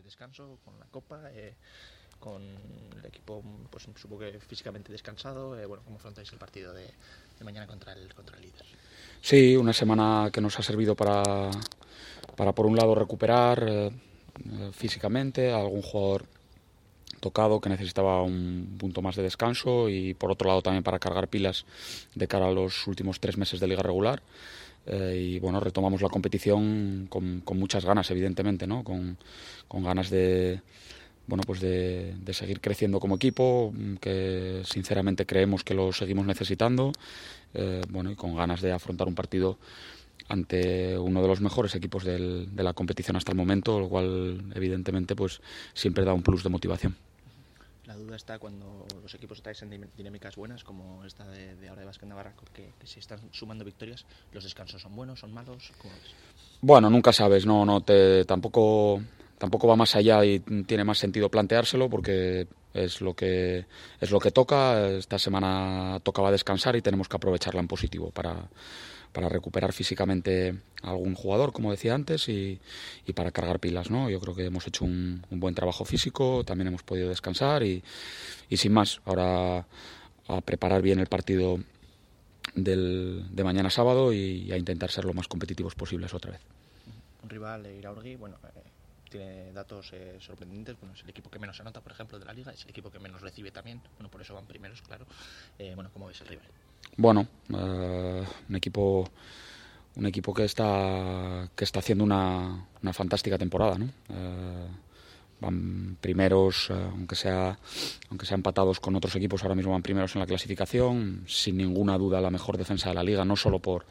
descanso, con la Copa, eh, con el equipo, pues supongo que físicamente descansado. Eh, bueno, ¿cómo afrontáis el partido de, mañana contra el, contra el líder? Sí, una semana que nos ha servido para, para por un lado, recuperar eh, físicamente a algún jugador tocado que necesitaba un punto más de descanso y por otro lado también para cargar pilas de cara a los últimos tres meses de liga regular. Eh, y bueno, retomamos la competición con, muchas ganas, evidentemente, ¿no? con, ganas de, bueno, pues de, seguir creciendo como equipo, que sinceramente creemos que lo seguimos necesitando, eh, bueno, y con ganas de afrontar un partido ante uno de los mejores equipos de la competición hasta el momento, lo cual evidentemente pues siempre da un plus de motivación. La duda está cuando los equipos estáis en dinámicas buenas, como esta de, ahora de Vázquez Navarra, que, que se están sumando victorias, ¿los descansos son buenos, son malos? Bueno, nunca sabes, no, no te, tampoco, tampoco va más allá y tiene más sentido planteárselo porque es lo que es lo que toca. Esta semana tocaba descansar y tenemos que aprovecharla en positivo para para recuperar físicamente a algún jugador, como decía antes, y, para cargar pilas. ¿no? Yo creo que hemos hecho un, buen trabajo físico, también hemos podido descansar y, sin más, ahora a preparar bien el partido del, de mañana sábado y a intentar ser lo más competitivos posibles otra vez. Un rival, Iraurgi, bueno, eh, tiene datos eh, sorprendentes. Bueno, es el equipo que menos anota, por ejemplo, de la liga, es el equipo que menos recibe también. Bueno, por eso van primeros, claro. Eh, bueno, ¿cómo ves el rival? Bueno, eh, un equipo un equipo que está que está haciendo una, una fantástica temporada, ¿no? Eh, van primeros, eh, aunque sea aunque sean empatados con otros equipos, ahora mismo van primeros en la clasificación, sin ninguna duda la mejor defensa de la liga, no solo por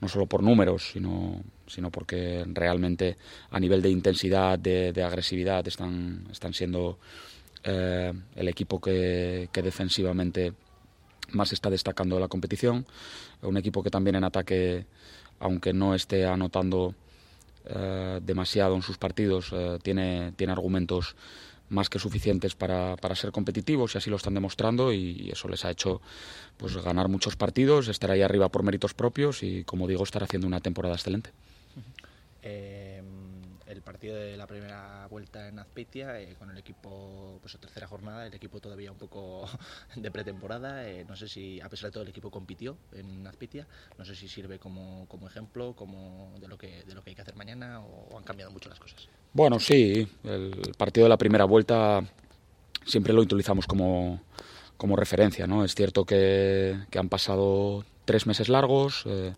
no solo por números, sino, sino porque realmente a nivel de intensidad, de, agresividad, están, están siendo el equipo que defensivamente más está destacando de la competición. Un equipo que también en ataque, aunque no esté anotando eh, demasiado en sus partidos, eh, tiene, tiene argumentos más que suficientes para, para, ser competitivos y así lo están demostrando y eso les ha hecho pues ganar muchos partidos, estar ahí arriba por méritos propios y como digo estar haciendo una temporada excelente. Partido de la primera vuelta en Azpeitia eh, con el equipo, pues tercera jornada, el equipo todavía un poco de pretemporada. Eh, no sé si, a pesar de todo, el equipo compitió en Azpeitia. No sé si sirve como, como ejemplo como de, lo que, de lo que hay que hacer mañana o, han cambiado mucho las cosas. Bueno, sí, el partido de la primera vuelta siempre lo utilizamos como, como referencia. ¿no? Es cierto que, han pasado tres meses largos. Eh,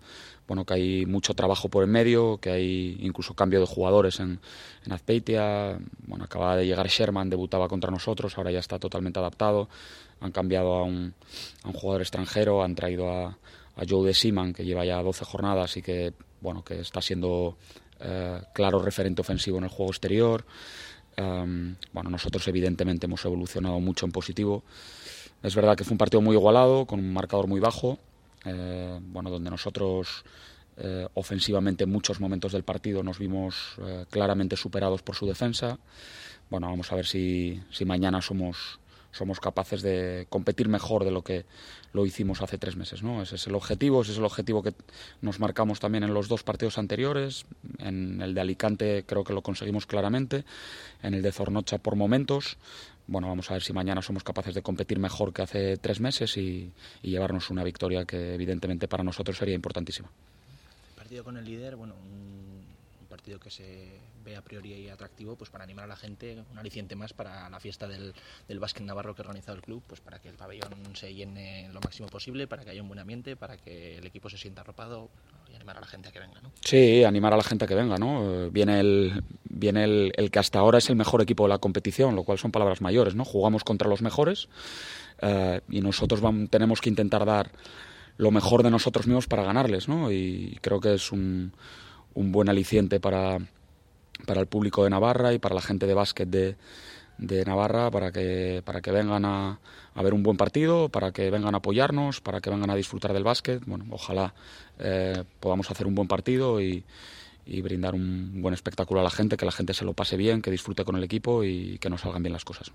bueno, que hay mucho trabajo por el medio, que hay incluso cambio de jugadores en, en Azpeitia. Bueno, acaba de llegar Sherman, debutaba contra nosotros, ahora ya está totalmente adaptado. Han cambiado a un, a un jugador extranjero, han traído a, a Joe de Seaman, que lleva ya 12 jornadas y que, bueno, que está siendo eh, claro referente ofensivo en el juego exterior. Um, bueno, nosotros evidentemente hemos evolucionado mucho en positivo. Es verdad que fue un partido muy igualado, con un marcador muy bajo, eh, bueno, donde nosotros eh, ofensivamente en muchos momentos del partido nos vimos eh, claramente superados por su defensa. Bueno, vamos a ver si, si mañana somos, somos capaces de competir mejor de lo que lo hicimos hace tres meses. ¿no? Ese es el objetivo, ese es el objetivo que nos marcamos también en los dos partidos anteriores. En el de Alicante creo que lo conseguimos claramente, en el de Zornocha por momentos bueno, vamos a ver si mañana somos capaces de competir mejor que hace tres meses y, llevarnos una victoria que evidentemente para nosotros sería importantísima. partido con el líder, bueno, un, partido que se ve a priori atractivo, pues para animar a la gente, un aliciente más para la fiesta del, del básquet navarro que ha organizado el club, pues para que el pabellón se llene lo máximo posible, para que haya un buen ambiente, para que el equipo se sienta arropado, animar a la gente a que venga, ¿no? Sí, animar a la gente a que venga, ¿no? Viene el, viene el, que hasta ahora es el mejor equipo de la competición, lo cual son palabras mayores, ¿no? Jugamos contra los mejores eh, y nosotros tenemos que intentar dar lo mejor de nosotros mismos para ganarles, ¿no? Y creo que es un, un buen aliciente para, para el público de Navarra y para la gente de básquet de, de Navarra para que, para que vengan a, a, ver un buen partido, para que vengan a apoyarnos, para que vengan a disfrutar del básquet. Bueno, ojalá eh, podamos hacer un buen partido y, y, brindar un buen espectáculo a la gente, que la gente se lo pase bien, que disfrute con el equipo y que nos salgan bien las cosas.